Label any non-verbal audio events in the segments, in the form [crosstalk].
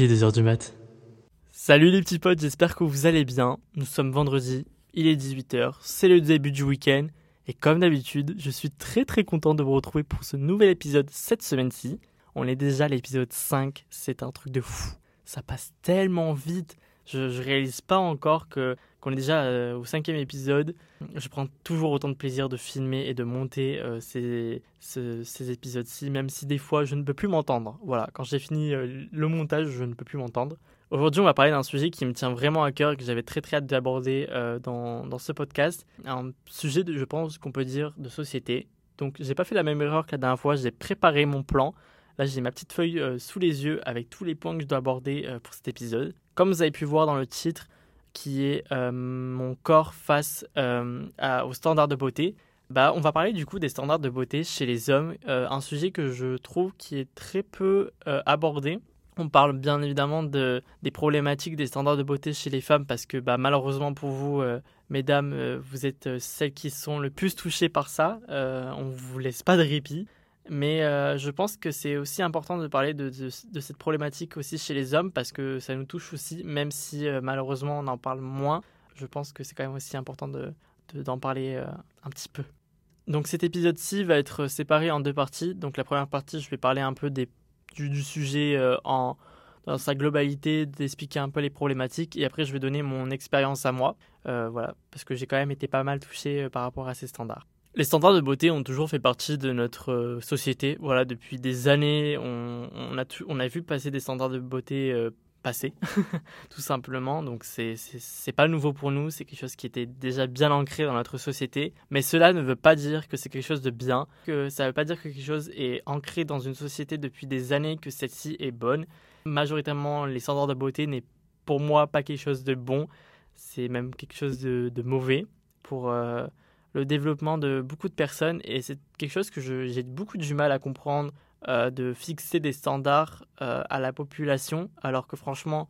Il est 2h du mat. Salut les petits potes, j'espère que vous allez bien. Nous sommes vendredi, il est 18h, c'est le début du week-end. Et comme d'habitude, je suis très très content de vous retrouver pour ce nouvel épisode cette semaine-ci. On est déjà à l'épisode 5, c'est un truc de fou. Ça passe tellement vite. Je, je réalise pas encore que qu'on est déjà euh, au cinquième épisode. Je prends toujours autant de plaisir de filmer et de monter euh, ces, épisodes-ci, même si des fois je ne peux plus m'entendre. Voilà, quand j'ai fini euh, le montage, je ne peux plus m'entendre. Aujourd'hui, on va parler d'un sujet qui me tient vraiment à cœur et que j'avais très très hâte d'aborder dans, ce podcast. Un sujet, je pense, qu'on peut dire de société. Donc, j'ai pas fait la même erreur que la dernière fois. J'ai préparé mon plan. Là, j'ai ma petite feuille sous les yeux avec tous les points que je dois aborder pour cet épisode. Comme vous avez pu voir dans le titre, qui est euh, mon corps face euh, aux standards de beauté. Bah, on va parler du coup des standards de beauté chez les hommes, euh, un sujet que je trouve qui est très peu abordé. On parle bien évidemment de, des problématiques des standards de beauté chez les femmes parce que bah, malheureusement pour vous, mesdames, vous êtes celles qui sont le plus touchées par ça. on ne vous laisse pas de répit. Mais euh, je pense que c'est aussi important de parler de, cette problématique aussi chez les hommes parce que ça nous touche aussi, même si euh, malheureusement on en parle moins. Je pense que c'est quand même aussi important d'en de, d'en parler euh, un petit peu. Donc cet épisode-ci va être séparé en deux parties. Donc la première partie, je vais parler un peu du, du, sujet en, dans sa globalité, d'expliquer un peu les problématiques et après je vais donner mon expérience à moi. voilà, parce que j'ai quand même été pas mal touché par rapport à ces standards. Les standards de beauté ont toujours fait partie de notre euh, société. Voilà, depuis des années, on, a, vu passer des standards de beauté euh, passer, [laughs] tout simplement. Donc c'est pas nouveau pour nous, c'est quelque chose qui était déjà bien ancré dans notre société. Mais cela ne veut pas dire que c'est quelque chose de bien, que ça veut pas dire que quelque chose est ancré dans une société depuis des années, que celle-ci est bonne. Majoritairement, les standards de beauté n'est pour moi pas quelque chose de bon, c'est même quelque chose de, de mauvais pour euh, le développement de beaucoup de personnes et c'est quelque chose que j'ai beaucoup de mal à comprendre euh, de fixer des standards euh, à la population alors que franchement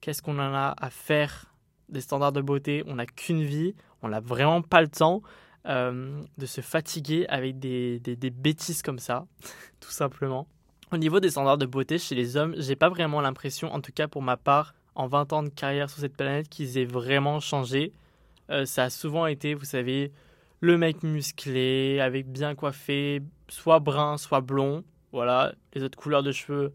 qu'est-ce qu'on en a à faire des standards de beauté? On n'a qu'une vie on n'a vraiment pas le temps euh, de se fatiguer avec des, des, des bêtises comme ça [laughs] tout simplement. Au niveau des standards de beauté chez les hommes j'ai pas vraiment l'impression en tout cas pour ma part en 20 ans de carrière sur cette planète qu'ils aient vraiment changé. Ça a souvent été vous savez le mec musclé, avec bien coiffé, soit brun, soit blond. Voilà, les autres couleurs de cheveux,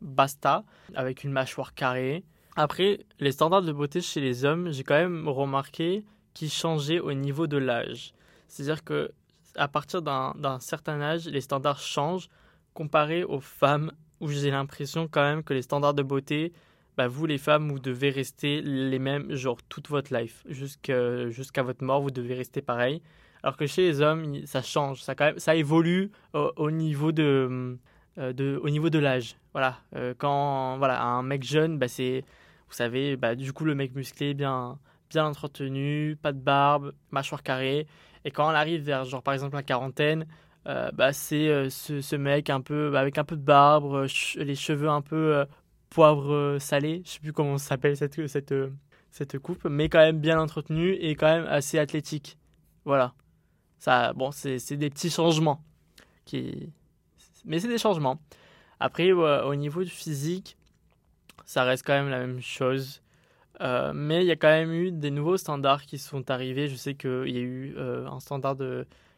basta, avec une mâchoire carrée. Après, les standards de beauté chez les hommes, j'ai quand même remarqué qu'ils changeaient au niveau de l'âge. C'est-à-dire que à partir d'un certain âge, les standards changent comparé aux femmes, où j'ai l'impression quand même que les standards de beauté bah, vous les femmes, vous devez rester les mêmes, genre toute votre life, jusqu'à votre mort, vous devez rester pareil. Alors que chez les hommes, ça change, ça, quand même, ça évolue au, niveau de, euh, de, au niveau de l'âge. Voilà, euh, quand voilà, un mec jeune, bah, c'est, vous savez, bah, du coup le mec musclé, bien, bien entretenu, pas de barbe, mâchoire carrée. Et quand on arrive vers, genre par exemple la quarantaine, euh, bah, c'est ce, ce, mec un peu bah, avec un peu de barbe, les cheveux un peu poivre euh, salé, je sais plus comment s'appelle cette, cette, euh, cette coupe, mais quand même bien entretenue et quand même assez athlétique. Voilà. Ça, bon, c'est des petits changements. Qui... Mais c'est des changements. Après, au niveau du physique, ça reste quand même la même chose. Euh, mais il y a quand même eu des nouveaux standards qui sont arrivés. Je sais qu'il y a eu un standard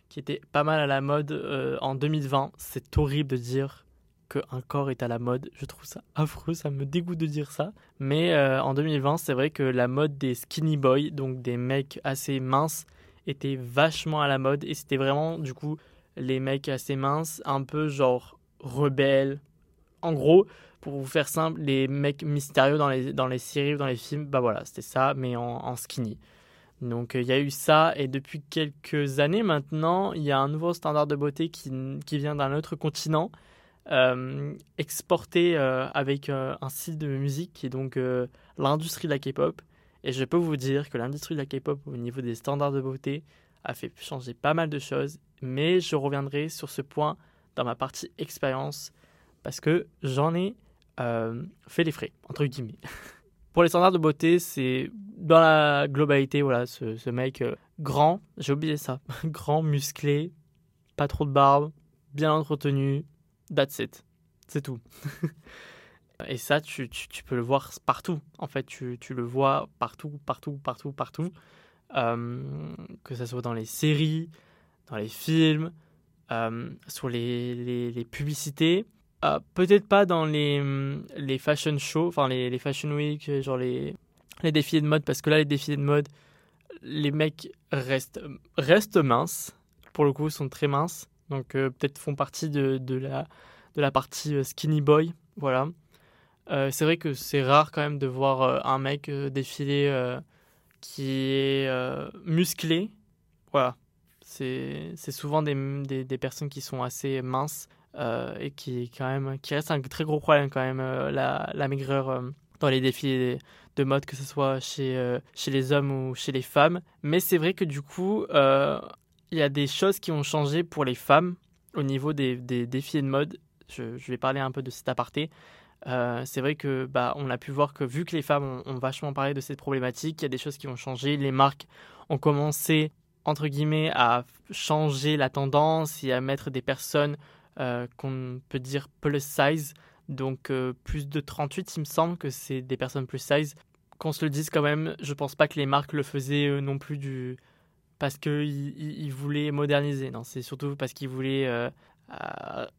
qui était pas mal à la mode en 2020. C'est horrible de dire qu'un corps est à la mode. Je trouve ça affreux, ça me dégoûte de dire ça. Mais euh, en 2020, c'est vrai que la mode des skinny boys, donc des mecs assez minces, était vachement à la mode. Et c'était vraiment, du coup, les mecs assez minces, un peu genre rebelles. En gros, pour vous faire simple, les mecs mystérieux dans les, dans les séries ou dans les films, bah voilà, c'était ça, mais en, skinny. Donc il y a eu ça, et depuis quelques années maintenant, il y a un nouveau standard de beauté qui, qui vient d'un autre continent, euh, exporté euh, avec euh, un style de musique qui est donc l'industrie de la K-pop. Et je peux vous dire que l'industrie de la K-pop au niveau des standards de beauté a fait changer pas mal de choses, mais je reviendrai sur ce point dans ma partie expérience parce que j'en ai fait les frais, entre guillemets. [laughs] Pour les standards de beauté, c'est dans la globalité, voilà, ce mec grand, j'ai oublié ça, [laughs] grand, musclé, pas trop de barbe, bien entretenu, That's it. C'est tout. [laughs] Et ça, tu, peux le voir partout. En fait, tu, le vois partout, partout, partout, partout. Euh, que ce soit dans les séries, dans les films, euh, sur les, publicités. Euh, peut-être pas dans les, fashion shows, enfin les, les fashion week, genre les, les défilés de mode, parce que là, les défilés de mode, les mecs restent, restent minces. Pour le coup, sont très minces. Donc, peut-être font partie de, de, la, de la partie skinny boy. Voilà. c'est vrai que c'est rare quand même de voir un mec défiler qui est euh, musclé. Voilà. C'est souvent des, des, personnes qui sont assez minces euh, et qui, quand même, qui reste un très gros problème quand même, euh, la, la, maigreur dans les défis de mode, que ce soit chez, chez les hommes ou chez les femmes. Mais c'est vrai que du coup, il y a des choses qui ont changé pour les femmes au niveau des, des défis de mode. Je, vais parler un peu de cet aparté. Euh, c'est vrai que bah, on a pu voir que vu que les femmes ont, vachement parlé de cette problématique, il y a des choses qui ont changé. Les marques ont commencé entre guillemets à changer la tendance et à mettre des personnes euh, qu'on peut dire plus size, donc euh, plus de 38, il me semble que c'est des personnes plus size. Qu'on se le dise quand même, je pense pas que les marques le faisaient non plus du parce qu'ils voulaient moderniser. Non, c'est surtout parce qu'ils voulaient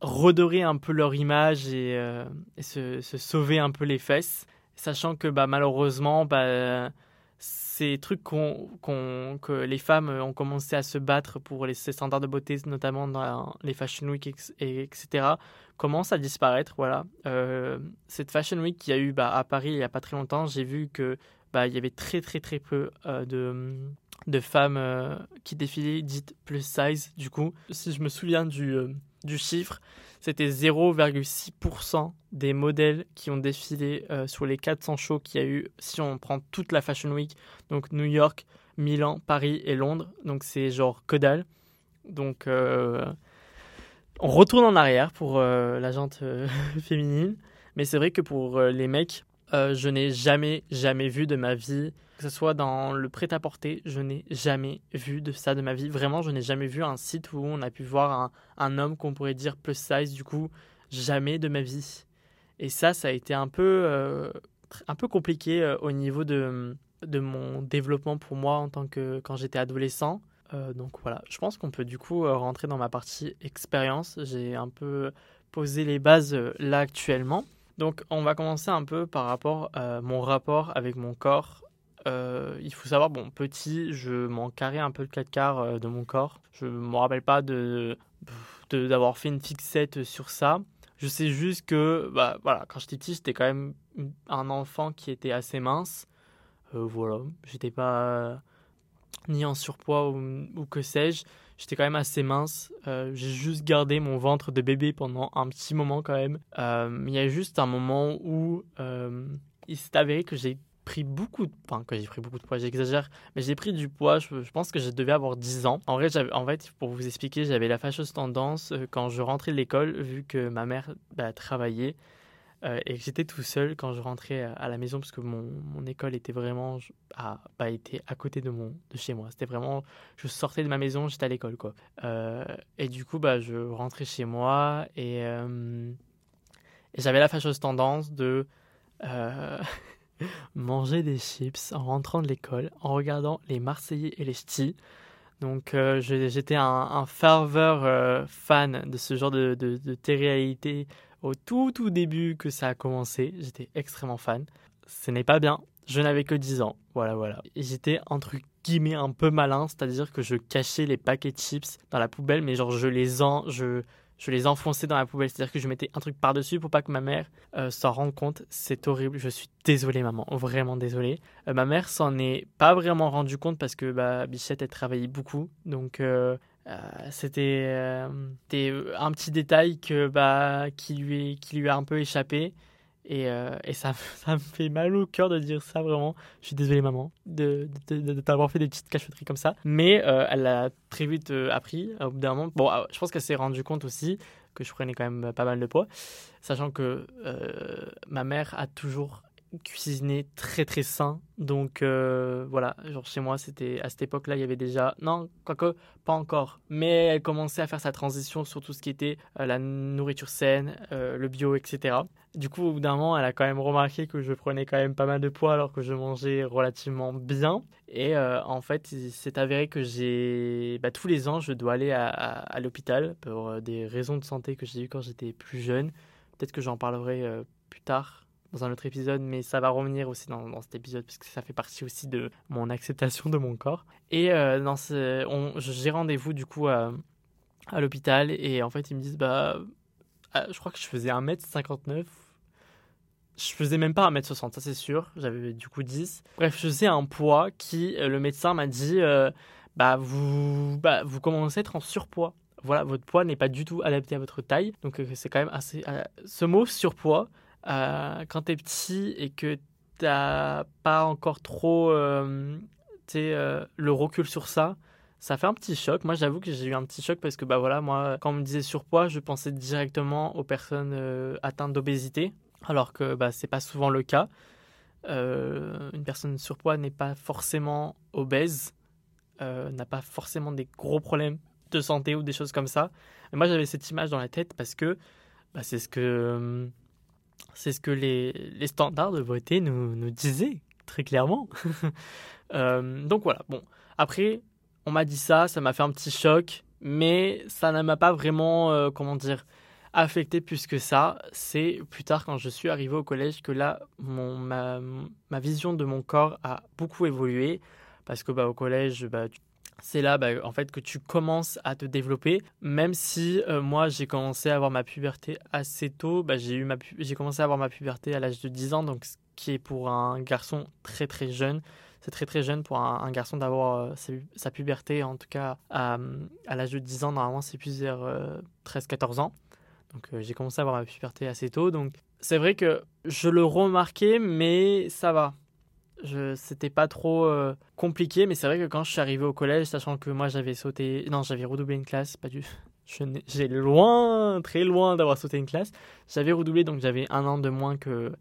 redorer un peu leur image et, euh, se, sauver un peu les fesses, sachant que bah, malheureusement, bah, ces trucs que les femmes ont commencé à se battre pour les, standards de beauté, notamment dans les Fashion Week, et, etc., commencent à disparaître. Voilà. Euh, cette Fashion Week qu'il y a eu bah, à Paris il n'y a pas très longtemps, j'ai vu que bah, il y avait très très très peu euh, de, de femmes qui défilaient dites plus size du coup. Si je me souviens du du chiffre, c'était 0,6% des modèles qui ont défilé euh, sur les 400 shows qu'il y a eu si on prend toute la Fashion Week, donc New York, Milan, Paris et Londres. Donc c'est genre que dalle. Donc euh, on retourne en arrière pour euh, la jante [laughs] féminine. Mais c'est vrai que pour les mecs, je n'ai jamais, jamais vu de ma vie que ce soit dans le prêt-à-porter, je n'ai jamais vu de ça de ma vie. Vraiment, je n'ai jamais vu un site où on a pu voir un, homme qu'on pourrait dire plus size, du coup, jamais de ma vie. Et ça, ça a été un peu, euh, un peu compliqué euh, au niveau de, de mon développement pour moi en tant que quand j'étais adolescent. Euh, donc voilà, je pense qu'on peut du coup rentrer dans ma partie expérience. J'ai un peu posé les bases là actuellement. Donc on va commencer un peu par rapport à mon rapport avec mon corps euh, il faut savoir, bon, petit, je m'en carrais un peu le 4 quarts euh, de mon corps. Je ne me rappelle pas de, d'avoir fait une fixette sur ça. Je sais juste que, bah, voilà, quand j'étais petit, j'étais quand même un enfant qui était assez mince. Euh, voilà, j'étais pas ni en surpoids ou, que sais-je. J'étais quand même assez mince. j'ai juste gardé mon ventre de bébé pendant un petit moment quand même. Il y a juste un moment où il s'est avéré que j'ai pris beaucoup de que j'ai pris beaucoup de poids j'exagère mais j'ai pris du poids je, pense que je devais avoir 10 ans. En vrai en fait pour vous expliquer j'avais la fâcheuse tendance euh, quand je rentrais de l'école vu que ma mère bah, travaillait euh, et que j'étais tout seul quand je rentrais à la maison parce que mon, mon école était vraiment à, bah, était à côté de mon de chez moi. C'était vraiment je sortais de ma maison j'étais à l'école quoi. Euh, et du coup bah je rentrais chez moi et, et j'avais la fâcheuse tendance de [laughs] manger des chips en rentrant de l'école, en regardant les Marseillais et les Ch'tis. Donc euh, j'étais un, ferveur euh, fan de ce genre de, de, télé-réalité au tout tout début que ça a commencé. J'étais extrêmement fan. Ce n'est pas bien. Je n'avais que 10 ans. Voilà, voilà. J'étais entre guillemets un peu malin, c'est-à-dire que je cachais les paquets de chips dans la poubelle, mais genre je les en, je, je les enfonçais dans la poubelle. C'est-à-dire que je mettais un truc par-dessus pour pas que ma mère euh, s'en rende compte. C'est horrible. Je suis désolé, maman. Vraiment désolé. Euh, ma mère s'en est pas vraiment rendu compte parce que bah, Bichette, elle travaillait beaucoup. Donc, euh, c'était un petit détail que, bah, qui, lui, qui lui a un peu échappé. Et, euh, et ça, [laughs] ça, me fait mal au cœur de dire ça, vraiment. Je suis désolé, maman, de, de, t'avoir fait des petites cachotteries comme ça. Mais euh, elle l'a très vite euh, appris au bout d'un moment. Bon, je pense qu'elle s'est rendue compte aussi que je prenais quand même pas mal de poids, sachant que ma mère a toujours cuisiner très très sain. Donc euh, voilà, genre chez moi, c'était à cette époque-là, il y avait déjà. Non, quoique, pas encore. Mais elle commençait à faire sa transition sur tout ce qui était euh, la nourriture saine, euh, le bio, etc. Du coup, au bout d'un moment, elle a quand même remarqué que je prenais quand même pas mal de poids alors que je mangeais relativement bien. Et en fait, c'est avéré que j'ai. Bah, tous les ans, je dois aller à, à l'hôpital pour des raisons de santé que j'ai eues quand j'étais plus jeune. Peut-être que j'en parlerai plus tard dans un autre épisode, mais ça va revenir aussi dans, cet épisode parce que ça fait partie aussi de mon acceptation de mon corps. Et euh, j'ai rendez-vous du coup à, l'hôpital et en fait ils me disent bah ah, je crois que je faisais 1m59 je faisais même pas 1m60, ça c'est sûr. J'avais du coup 10. Bref, je faisais un poids qui, euh, le médecin m'a dit, euh, bah, bah, vous commencez à être en surpoids. Voilà, votre poids n'est pas du tout adapté à votre taille. Donc c'est quand même assez... ce mot surpoids, euh, quand tu es petit et que t'as pas encore trop euh, euh, le recul sur ça, ça fait un petit choc. Moi, j'avoue que j'ai eu un petit choc parce que, bah voilà, moi, quand on me disait surpoids, je pensais directement aux personnes euh, atteintes d'obésité, alors que bah, c'est pas souvent le cas. une personne surpoids n'est pas forcément obèse, n'a pas forcément des gros problèmes de santé ou des choses comme ça. Moi, j'avais cette image dans la tête parce que bah, c'est ce que c'est ce que les, les, standards de beauté nous, nous disaient, très clairement. [laughs] Euh, donc voilà, bon. Après, on m'a dit ça, ça m'a fait un petit choc, mais ça ne m'a pas vraiment, euh, comment dire, affecté plus que ça. C'est plus tard, quand je suis arrivé au collège, que là, mon, ma, ma vision de mon corps a beaucoup évolué. Parce que bah, au collège, bah, c'est là bah, en fait que tu commences à te développer. Même si euh, moi j'ai commencé à avoir ma puberté assez tôt, bah, j'ai eu ma j'ai commencé à avoir ma puberté à l'âge de 10 ans, donc ce qui est pour un garçon très très jeune. C'est très très jeune pour un, garçon d'avoir euh, sa, puberté, en tout cas à, l'âge de 10 ans, normalement c'est plus vers 13-14 euh, ans. Donc j'ai commencé à avoir ma puberté assez tôt, donc c'est vrai que je le remarquais, mais ça va c'était pas trop euh, compliqué, mais c'est vrai que quand je suis arrivé au collège, sachant que moi j'avais sauté, non, j'avais redoublé une classe, pas du, [laughs] j'ai loin, très loin d'avoir sauté une classe. J'avais redoublé, donc j'avais un an de moins que,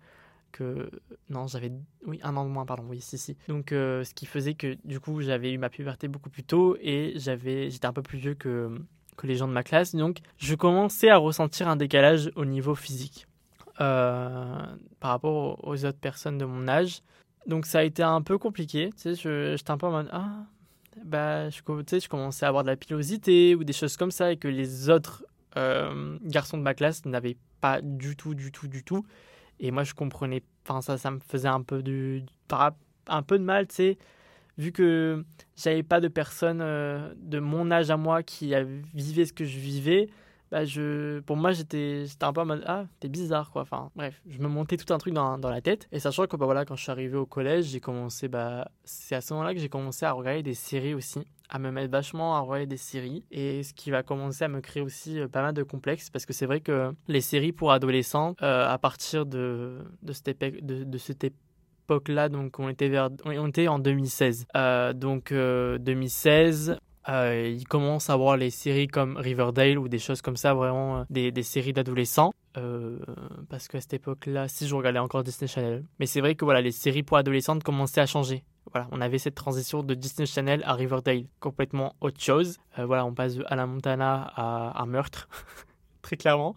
que, non, j'avais, oui, un an de moins, pardon, oui, si, si. Donc, euh, ce qui faisait que du coup, j'avais eu ma puberté beaucoup plus tôt et j'avais, j'étais un peu plus vieux que, que les gens de ma classe, donc je commençais à ressentir un décalage au niveau physique. Euh, par rapport aux autres personnes de mon âge. Donc ça a été un peu compliqué. Tu sais, j'étais un peu en mode ah bah je, tu sais, je commençais à avoir de la pilosité ou des choses comme ça et que les autres euh, garçons de ma classe n'avaient pas du tout, du tout, du tout. Et moi je comprenais, enfin ça, ça me faisait un peu du, un peu de mal, tu sais, vu que j'avais pas de personnes euh, de mon âge à moi qui vivaient ce que je vivais bah je, pour moi, j'étais, un peu mode Ah, t'es bizarre, quoi. Enfin, bref, je me montais tout un truc dans, dans la tête. Et sachant que, bah voilà, quand je suis arrivé au collège, j'ai commencé, bah, c'est à ce moment-là que j'ai commencé à regarder des séries aussi, à me mettre vachement à regarder des séries. Et ce qui va commencer à me créer aussi euh, pas mal de complexes, parce que c'est vrai que les séries pour adolescents, euh, à partir de, de cette, époque, de, de cette époque-là, donc on était, vers, on était en 2016. Euh, donc 2016, euh, il commence à voir les séries comme Riverdale ou des choses comme ça, vraiment euh, des, séries d'adolescents. Euh, parce qu'à cette époque-là, si je regardais encore Disney Channel. Mais c'est vrai que voilà, les séries pour adolescentes commençaient à changer. Voilà, on avait cette transition de Disney Channel à Riverdale, complètement autre chose. voilà, on passe de Hannah Montana à un meurtre, [laughs] très clairement.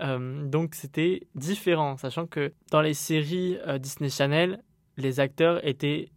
donc c'était différent, sachant que dans les séries Disney Channel, les acteurs étaient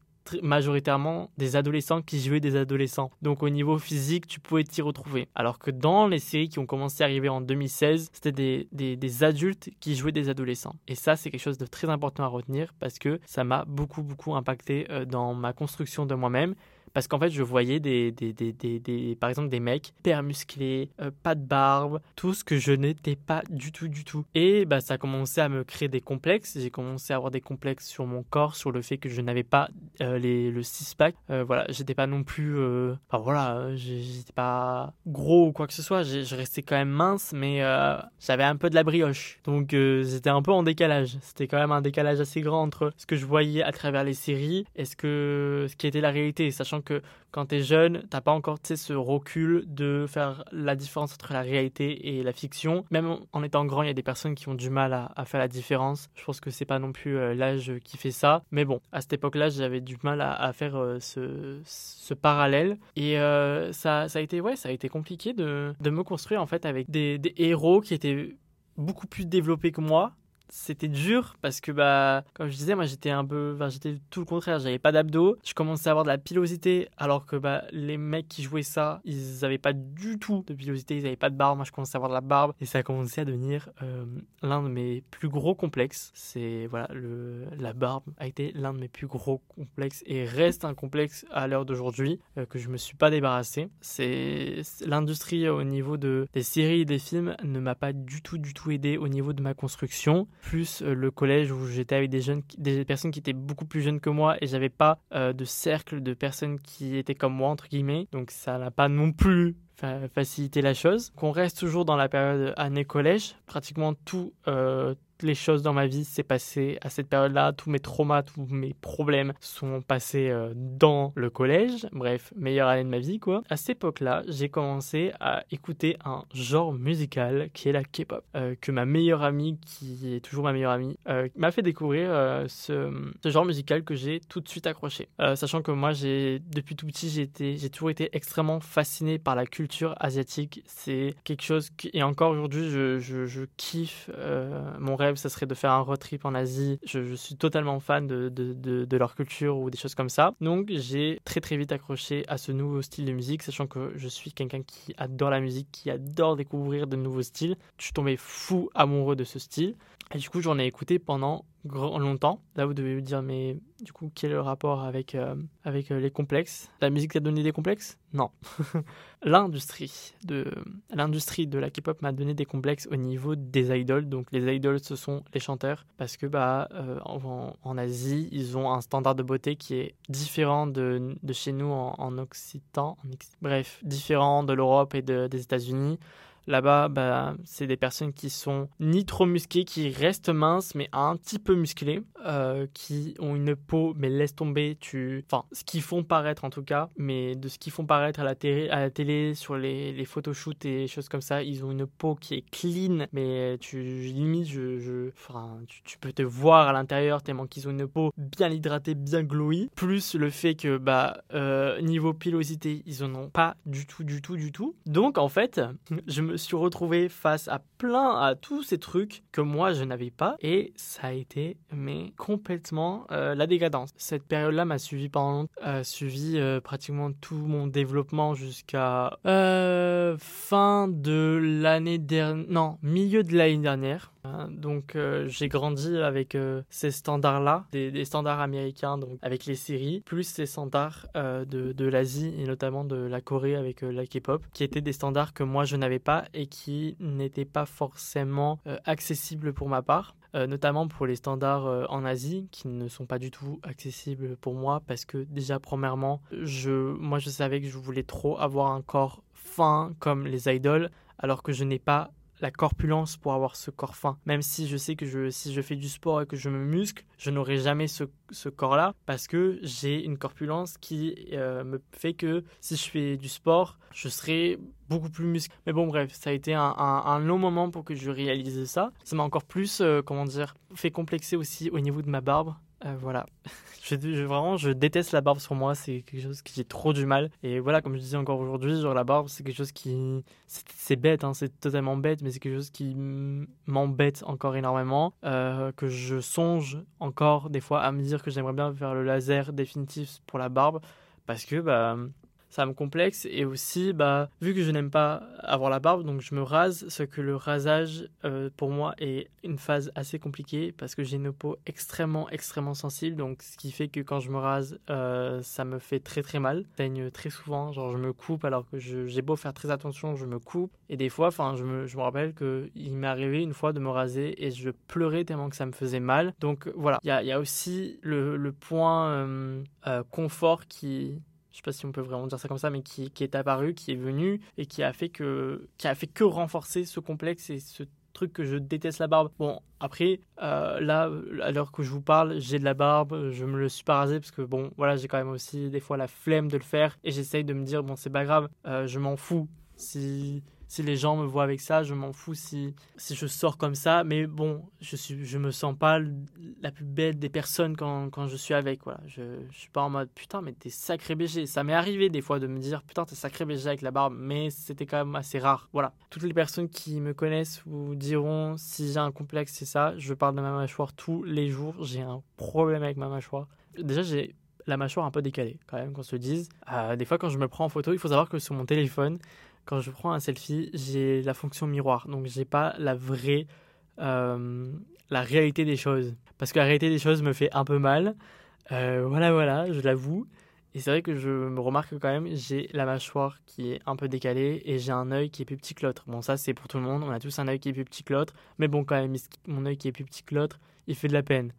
majoritairement des adolescents qui jouaient des adolescents. Donc au niveau physique, tu pouvais t'y retrouver. Alors que dans les séries qui ont commencé à arriver en 2016, c'était des, des, adultes qui jouaient des adolescents. Et ça, c'est quelque chose de très important à retenir parce que ça m'a beaucoup, beaucoup impacté euh, dans ma construction de moi-même parce qu'en fait, je voyais des, des, des, des, par exemple des mecs hyper musclés, euh, pas de barbe, tout ce que je n'étais pas du tout, du tout. Et bah, ça a commencé à me créer des complexes. J'ai commencé à avoir des complexes sur mon corps, sur le fait que je n'avais pas euh, les, le six-pack. Euh, voilà, j'étais pas non plus. Enfin voilà, j'étais pas gros ou quoi que ce soit. Je restais quand même mince, mais j'avais un peu de la brioche. Donc j'étais un peu en décalage. C'était quand même un décalage assez grand entre ce que je voyais à travers les séries et ce, que, ce qui était la réalité. Sachant que quand tu es jeune, t'as pas encore ce recul de faire la différence entre la réalité et la fiction. Même en étant grand, il y a des personnes qui ont du mal à, faire la différence. Je pense que c'est pas non plus euh, l'âge qui fait ça. Mais bon, à cette époque-là, j'avais du mal à, faire euh, ce, parallèle. Et euh, ça, a été, ouais, ça a été compliqué de, me construire en fait avec des héros qui étaient beaucoup plus développés que moi c'était dur parce que bah comme je disais moi j'étais un peu j'étais tout le contraire j'avais pas d'abdos je commençais à avoir de la pilosité alors que bah les mecs qui jouaient ça ils avaient pas du tout de pilosité ils avaient pas de barbe. Moi je commençais à avoir de la barbe et ça a commencé à devenir euh, l'un de mes plus gros complexes. C'est voilà le la barbe a été l'un de mes plus gros complexes et reste un complexe à l'heure d'aujourd'hui euh, que je me suis pas débarrassé. C'est l'industrie au niveau de des séries et des films ne m'a pas du tout du tout aidé au niveau de ma construction plus euh, le collège où j'étais avec des jeunes, des personnes qui étaient beaucoup plus jeunes que moi et j'avais pas euh, de cercle de personnes qui étaient comme moi entre guillemets. Donc ça n'a pas non plus facilité la chose. Qu'on reste toujours dans la période année collège, pratiquement tout, euh, les choses dans ma vie s'est passé à cette période-là. Tous mes traumas, tous mes problèmes sont passés euh, dans le collège. Bref, meilleure année de ma vie, quoi. À cette époque-là, j'ai commencé à écouter un genre musical qui est la K-pop. Euh, que ma meilleure amie, qui est toujours ma meilleure amie, euh, m'a fait découvrir ce, genre musical que j'ai tout de suite accroché. sachant que moi, depuis tout petit, j'ai toujours été extrêmement fasciné par la culture asiatique. C'est quelque chose et encore aujourd'hui, je, kiffe mon rêve ça serait de faire un road trip en Asie. Je, suis totalement fan de, de, de, leur culture ou des choses comme ça. Donc j'ai très très vite accroché à ce nouveau style de musique, sachant que je suis quelqu'un qui adore la musique, qui adore découvrir de nouveaux styles. Je suis tombé fou amoureux de ce style. Et du coup, j'en ai écouté pendant longtemps. Là, vous devez vous dire, mais du coup, quel est le rapport avec, euh, avec euh, les complexes? La musique t'a donné des complexes? Non. [laughs] l'industrie de l'industrie de la K-pop m'a donné des complexes au niveau des idols. Donc, les idols, ce sont les chanteurs. Parce que, bah, euh, en, Asie, ils ont un standard de beauté qui est différent de, de chez nous en, en Occitan. bref, différent de l'Europe et de, des États-Unis. Là-bas, bah, c'est des personnes qui sont ni trop musclées, qui restent minces, mais un petit peu musclées, euh, qui ont une peau, mais laisse tomber, tu... Enfin, ce qu'ils font paraître en tout cas, mais de ce qu'ils font paraître à la télé, à la télé sur les, les photoshoots et choses comme ça, ils ont une peau qui est clean, mais tu limite, je, je enfin, tu, peux te voir à l'intérieur tellement qu'ils ont une peau bien hydratée, bien glowy. Plus le fait que, bah, euh, niveau pilosité, ils en ont pas du tout, du tout, du tout. Donc, en fait, [laughs] je me suis retrouvé face à plein, à tous ces trucs que moi je n'avais pas et ça a été mais complètement euh, la décadence. Cette période-là m'a suivi pendant euh, suivi euh, pratiquement tout mon développement jusqu'à fin de l'année dernière, non milieu de l'année dernière. Hein, donc j'ai grandi avec ces standards-là, des, standards américains, donc avec les séries, plus ces standards de, de l'Asie et notamment de la Corée avec la K-pop, qui étaient des standards que moi je n'avais pas et qui n'étaient pas forcément euh, accessibles pour ma part. Euh, notamment pour les standards euh, en Asie qui ne sont pas du tout accessibles pour moi parce que déjà premièrement je moi je savais que je voulais trop avoir un corps fin comme les idoles alors que je n'ai pas la corpulence pour avoir ce corps fin. Même si je sais que je, si je fais du sport et que je me muscle, je n'aurai jamais ce, ce corps-là parce que j'ai une corpulence qui euh, me fait que si je fais du sport, je serai beaucoup plus musclé. Mais bon, bref, ça a été un, un, long moment pour que je réalise ça. Ça m'a encore plus, euh, comment dire, fait complexer aussi au niveau de ma barbe euh, voilà. [laughs] je, vraiment, je déteste la barbe sur moi. C'est quelque chose qui j'ai trop du mal. Et voilà, comme je disais encore aujourd'hui, genre la barbe, c'est quelque chose qui. C'est bête, hein, c'est totalement bête, mais c'est quelque chose qui m'embête encore énormément. Euh, que je songe encore des fois à me dire que j'aimerais bien faire le laser définitif pour la barbe. Parce que, bah ça me complexe. Et aussi bah vu que je n'aime pas avoir la barbe donc je me rase ce que le rasage euh, pour moi est une phase assez compliquée parce que j'ai une peau extrêmement extrêmement sensible. Donc ce qui fait que quand je me rase euh, ça me fait très très mal. Saigne très souvent. Genre je me coupe alors que j'ai beau faire très attention je me coupe. Et des fois enfin je me, je me rappelle que il m'est arrivé une fois de me raser et je pleurais tellement que ça me faisait mal. Donc voilà. Il y a, aussi le, le point euh, confort qui je sais pas si on peut vraiment dire ça comme ça, mais qui, est apparu, qui est venu et qui a fait que, qui a fait que renforcer ce complexe et ce truc que je déteste la barbe. Bon, après, euh, là, à l'heure que je vous parle, j'ai de la barbe, je me le suis pas rasé parce que bon, voilà, j'ai quand même aussi des fois la flemme de le faire et j'essaye de me dire, bon, c'est pas grave, euh, je m'en fous. Si si les gens me voient avec ça, je m'en fous si, si je sors comme ça. Mais bon, je suis, je me sens pas la plus belle des personnes quand, quand je suis avec. Voilà. Je, je suis pas en mode putain, mais t'es sacré BG. Ça m'est arrivé des fois de me dire putain, t'es sacré BG avec la barbe, mais c'était quand même assez rare. Voilà. Toutes les personnes qui me connaissent vous diront si j'ai un complexe, c'est ça. Je parle de ma mâchoire tous les jours. J'ai un problème avec ma mâchoire. Déjà, j'ai la mâchoire un peu décalée, quand même, qu'on se dise. Euh, des fois, quand je me prends en photo, il faut savoir que sur mon téléphone, quand je prends un selfie, j'ai la fonction miroir. Donc, j'ai pas la vraie, euh, la réalité des choses. Parce que la réalité des choses me fait un peu mal. Euh, voilà, voilà, je l'avoue. Et c'est vrai que je me remarque quand même, j'ai la mâchoire qui est un peu décalée et j'ai un œil qui est plus petit que l'autre. Bon, ça, c'est pour tout le monde. On a tous un œil qui est plus petit que l'autre. Mais bon, quand même, mon œil qui est plus petit que l'autre, il fait de la peine.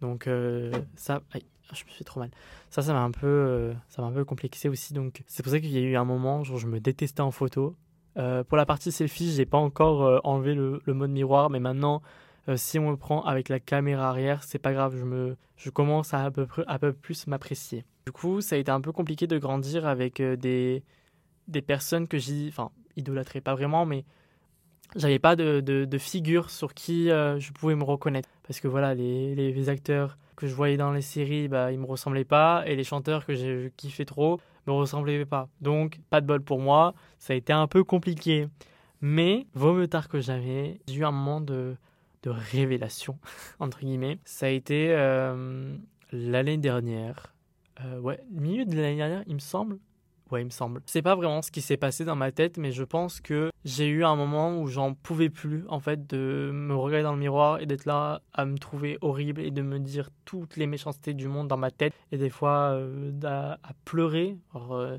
Donc, euh, ça. Ah, je me fais trop mal. Ça, ça m'a un peu, euh, ça m'a un peu complexé aussi. Donc, c'est pour ça qu'il y a eu un moment, où je me détestais en photo. Euh, pour la partie selfie, j'ai pas encore euh, enlevé le, mode miroir, mais maintenant, si on me prend avec la caméra arrière, c'est pas grave. Je me, je commence à un peu, à peu plus m'apprécier. Du coup, ça a été un peu compliqué de grandir avec des, des personnes que j'ai, enfin, idolâtrais pas vraiment, mais j'avais pas de, de, figure sur qui je pouvais me reconnaître. Parce que voilà, les, les acteurs que je voyais dans les séries, bah, ils me ressemblaient pas, et les chanteurs que j'ai kiffé trop me ressemblaient pas. Donc, pas de bol pour moi, ça a été un peu compliqué. Mais, vaut mieux tard que jamais, j'ai eu un moment de, de révélation, [laughs] entre guillemets. Ça a été euh, l'année dernière. Euh, ouais, milieu de l'année dernière, il me semble. Il me semble. C'est pas vraiment ce qui s'est passé dans ma tête, mais je pense que j'ai eu un moment où j'en pouvais plus, en fait, de me regarder dans le miroir et d'être là à me trouver horrible et de me dire toutes les méchancetés du monde dans ma tête et des fois euh, à, pleurer. Euh,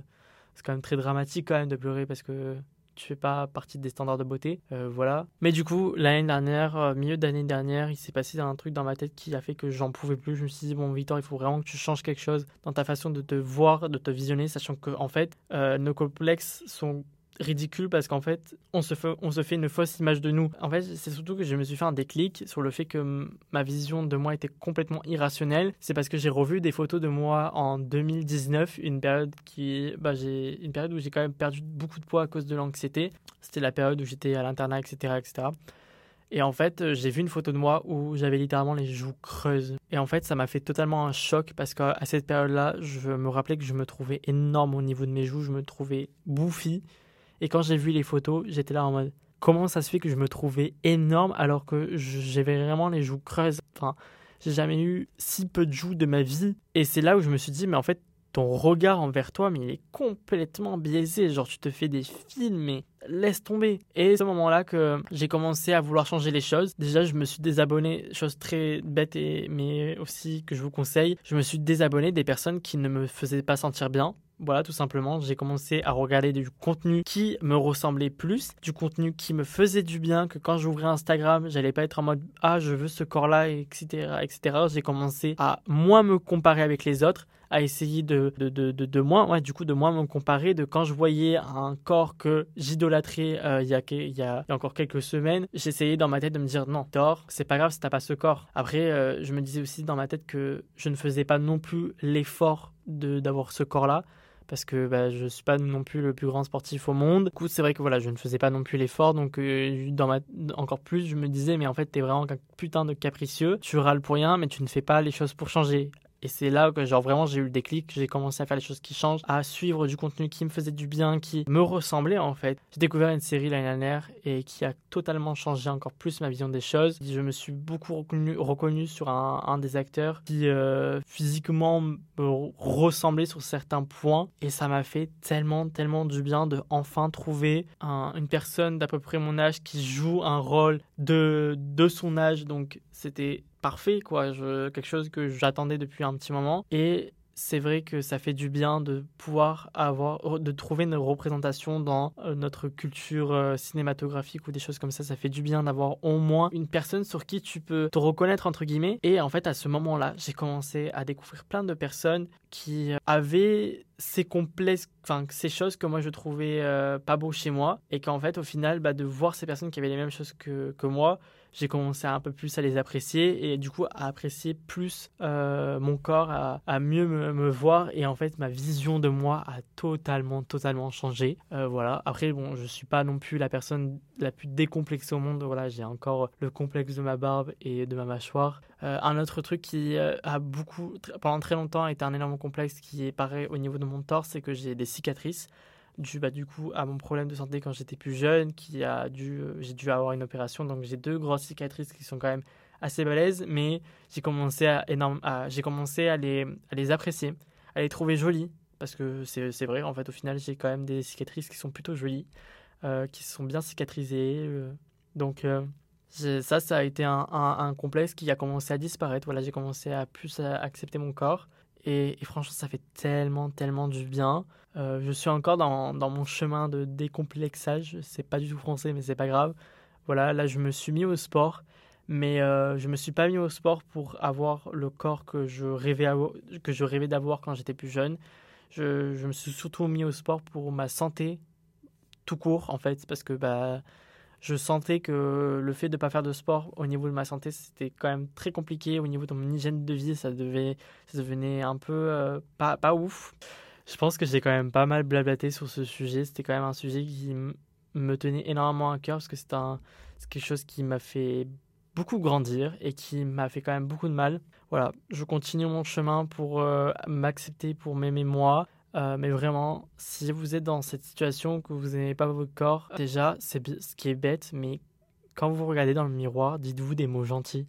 c'est quand même très dramatique quand même de pleurer parce que tu fais pas partie des standards de beauté, euh, voilà. Mais du coup, l'année dernière, euh, milieu d'année dernière, il s'est passé un truc dans ma tête qui a fait que j'en pouvais plus. Je me suis dit bon, Victor, il faut vraiment que tu changes quelque chose dans ta façon de te voir, de te visionner, sachant que en fait, euh, nos complexes sont ridicule parce qu'en fait, on se, fait, on se fait une fausse image de nous. En fait, c'est surtout que je me suis fait un déclic sur le fait que ma vision de moi était complètement irrationnelle. C'est parce que j'ai revu des photos de moi en 2019, une période qui, bah, une période où j'ai quand même perdu beaucoup de poids à cause de l'anxiété. C'était la période où j'étais à l'internat, etc., etc. Et en fait, j'ai vu une photo de moi où j'avais littéralement les joues creuses. Et en fait, ça m'a fait totalement un choc parce qu'à cette période-là, je me rappelais que je me trouvais énorme au niveau de mes joues, je me trouvais bouffi. Et quand j'ai vu les photos, j'étais là en mode comment ça se fait que je me trouvais énorme alors que j'avais vraiment les joues creuses? Enfin, j'ai jamais eu si peu de joues de ma vie. Et c'est là où je me suis dit, mais en fait, ton regard envers toi, mais il est complètement biaisé. Genre, tu te fais des films, mais laisse tomber. Et c'est à ce moment-là que j'ai commencé à vouloir changer les choses. Déjà, je me suis désabonné, chose très bête, mais aussi que je vous conseille. Je me suis désabonné des personnes qui ne me faisaient pas sentir bien. Voilà, tout simplement, j'ai commencé à regarder du contenu qui me ressemblait plus, du contenu qui me faisait du bien, que quand j'ouvrais Instagram, j'allais pas être en mode ah je veux ce corps-là, etc., etc. J'ai commencé à moins me comparer avec les autres, à essayer de, de, de, de, moins, ouais, du coup, de moins me comparer, de quand je voyais un corps que j'idolâtrais euh, il, a, il, y a, encore quelques semaines, j'essayais dans ma tête de me dire non, tort, c'est pas grave si t'as pas ce corps. Après, euh, je me disais aussi dans ma tête que je ne faisais pas non plus l'effort d'avoir ce corps-là parce que bah, je suis pas non plus le plus grand sportif au monde. Du coup, c'est vrai que voilà, je ne faisais pas non plus l'effort, donc euh, dans ma... encore plus, je me disais, mais en fait, t'es vraiment un putain de capricieux, tu râles pour rien, mais tu ne fais pas les choses pour changer. Et c'est là que genre vraiment j'ai eu le déclic, j'ai commencé à faire les choses qui changent, à suivre du contenu qui me faisait du bien, qui me ressemblait en fait. J'ai découvert une série l'année dernière et qui a totalement changé encore plus ma vision des choses. Je me suis beaucoup reconnu, sur un, un, des acteurs qui euh, physiquement me ressemblait sur certains points et ça m'a fait tellement tellement du bien de enfin trouver une personne d'à peu près mon âge qui joue un rôle de, de son âge donc c'était parfait, quoi. Quelque chose que j'attendais depuis un petit moment. Et c'est vrai que ça fait du bien de pouvoir avoir, de trouver une représentation dans euh, notre culture euh, cinématographique ou des choses comme ça. Ça fait du bien d'avoir au moins une personne sur qui tu peux te reconnaître, entre guillemets. Et en fait, à ce moment-là, j'ai commencé à découvrir plein de personnes qui avait ces complexes, enfin ces choses que moi je trouvais pas beaux chez moi et qu'en fait au final bah, de voir ces personnes qui avaient les mêmes choses que, que moi, j'ai commencé un peu plus à les apprécier et du coup à apprécier plus euh, mon corps, à, mieux me, voir et en fait ma vision de moi a totalement, totalement changé. Euh, voilà. Après, bon, je suis pas non plus la personne la plus décomplexée au monde. Voilà, j'ai encore le complexe de ma barbe et de ma mâchoire. Euh, un autre truc qui a beaucoup, pendant très longtemps, été un énorme complexe qui est pareil au niveau de mon torse, c'est que j'ai des cicatrices dû bah, du coup à mon problème de santé quand j'étais plus jeune, qui a dû, euh, j'ai dû avoir une opération, donc j'ai deux grosses cicatrices qui sont quand même assez balèzes, mais j'ai commencé à, énorme, j'ai commencé à les, à les apprécier, à les trouver jolies, parce que c'est vrai, en fait, au final, j'ai quand même des cicatrices qui sont plutôt jolies, euh, qui sont bien cicatrisées, euh. donc ça, ça a été un, un, complexe qui a commencé à disparaître. Voilà, j'ai commencé à plus accepter mon corps. Et, franchement, ça fait tellement, tellement du bien. Euh, je suis encore dans, mon chemin de décomplexage. C'est pas du tout français, mais c'est pas grave. Voilà, là, je me suis mis au sport. Mais euh, je me suis pas mis au sport pour avoir le corps que je rêvais, que je rêvais d'avoir quand j'étais plus jeune. Je, je, me suis surtout mis au sport pour ma santé tout court, en fait, parce que bah, je sentais que le fait de ne pas faire de sport au niveau de ma santé, c'était quand même très compliqué. Au niveau de mon hygiène de vie, ça, devait, ça devenait un peu euh, pas, pas ouf. Je pense que j'ai quand même pas mal blablaté sur ce sujet. C'était quand même un sujet qui me tenait énormément à cœur parce que c'est quelque chose qui m'a fait beaucoup grandir et qui m'a fait quand même beaucoup de mal. Voilà, je continue mon chemin pour euh, m'accepter, pour m'aimer moi, euh, mais vraiment, si vous êtes dans cette situation que vous n'aimez pas votre corps, déjà, c'est ce qui est bête, mais quand vous regardez dans le miroir, dites-vous des mots gentils.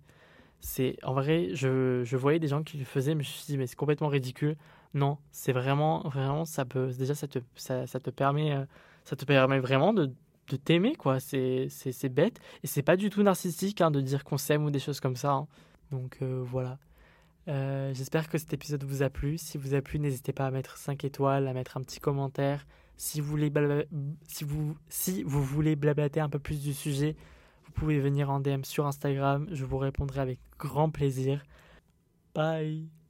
C'est en vrai, je, je, voyais des gens qui le faisaient, mais je me suis dit mais c'est complètement ridicule. Non, c'est vraiment, vraiment, ça peut, déjà ça te, ça, ça te permet, euh, ça te permet vraiment de, de t'aimer quoi. C'est, c'est, bête et c'est pas du tout narcissique hein, de dire qu'on s'aime ou des choses comme ça. Hein. Donc euh, voilà. Euh, j'espère que cet épisode vous a plu. Si vous a plu, n'hésitez pas à mettre 5 étoiles, à mettre un petit commentaire. Si vous voulez, si vous, si vous voulez blablater un peu plus du sujet, vous pouvez venir en DM sur Instagram. Je vous répondrai avec grand plaisir. Bye